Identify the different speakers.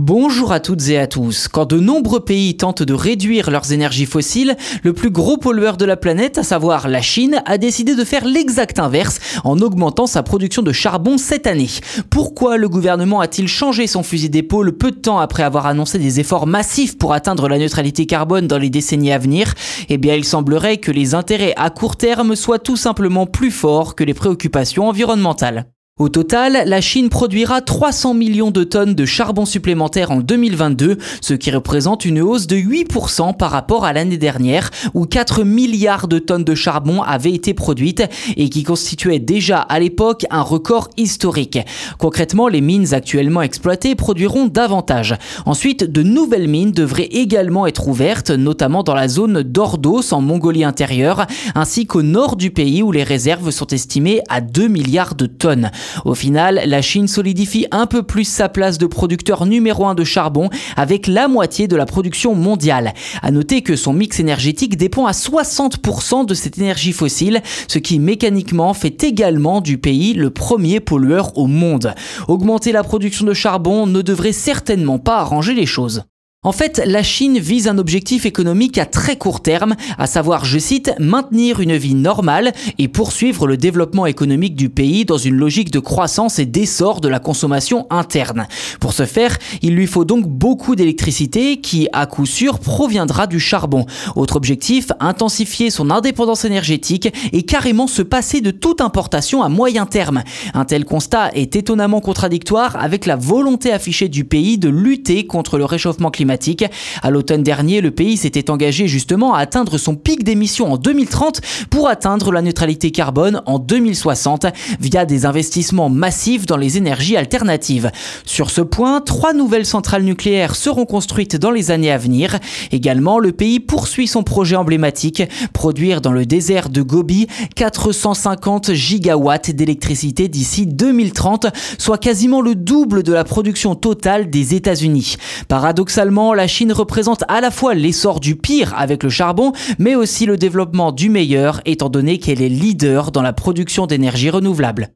Speaker 1: Bonjour à toutes et à tous. Quand de nombreux pays tentent de réduire leurs énergies fossiles, le plus gros pollueur de la planète, à savoir la Chine, a décidé de faire l'exact inverse en augmentant sa production de charbon cette année. Pourquoi le gouvernement a-t-il changé son fusil d'épaule peu de temps après avoir annoncé des efforts massifs pour atteindre la neutralité carbone dans les décennies à venir? Eh bien, il semblerait que les intérêts à court terme soient tout simplement plus forts que les préoccupations environnementales. Au total, la Chine produira 300 millions de tonnes de charbon supplémentaire en 2022, ce qui représente une hausse de 8% par rapport à l'année dernière, où 4 milliards de tonnes de charbon avaient été produites et qui constituait déjà à l'époque un record historique. Concrètement, les mines actuellement exploitées produiront davantage. Ensuite, de nouvelles mines devraient également être ouvertes, notamment dans la zone d'Ordos en Mongolie intérieure, ainsi qu'au nord du pays où les réserves sont estimées à 2 milliards de tonnes. Au final, la Chine solidifie un peu plus sa place de producteur numéro un de charbon avec la moitié de la production mondiale. À noter que son mix énergétique dépend à 60% de cette énergie fossile, ce qui mécaniquement fait également du pays le premier pollueur au monde. Augmenter la production de charbon ne devrait certainement pas arranger les choses. En fait, la Chine vise un objectif économique à très court terme, à savoir, je cite, maintenir une vie normale et poursuivre le développement économique du pays dans une logique de croissance et d'essor de la consommation interne. Pour ce faire, il lui faut donc beaucoup d'électricité qui, à coup sûr, proviendra du charbon. Autre objectif, intensifier son indépendance énergétique et carrément se passer de toute importation à moyen terme. Un tel constat est étonnamment contradictoire avec la volonté affichée du pays de lutter contre le réchauffement climatique à l'automne dernier, le pays s'était engagé justement à atteindre son pic d'émissions en 2030 pour atteindre la neutralité carbone en 2060 via des investissements massifs dans les énergies alternatives. Sur ce point, trois nouvelles centrales nucléaires seront construites dans les années à venir. Également, le pays poursuit son projet emblématique, produire dans le désert de Gobi 450 gigawatts d'électricité d'ici 2030, soit quasiment le double de la production totale des États-Unis. Paradoxalement, la Chine représente à la fois l'essor du pire avec le charbon, mais aussi le développement du meilleur, étant donné qu'elle est leader dans la production d'énergie renouvelable.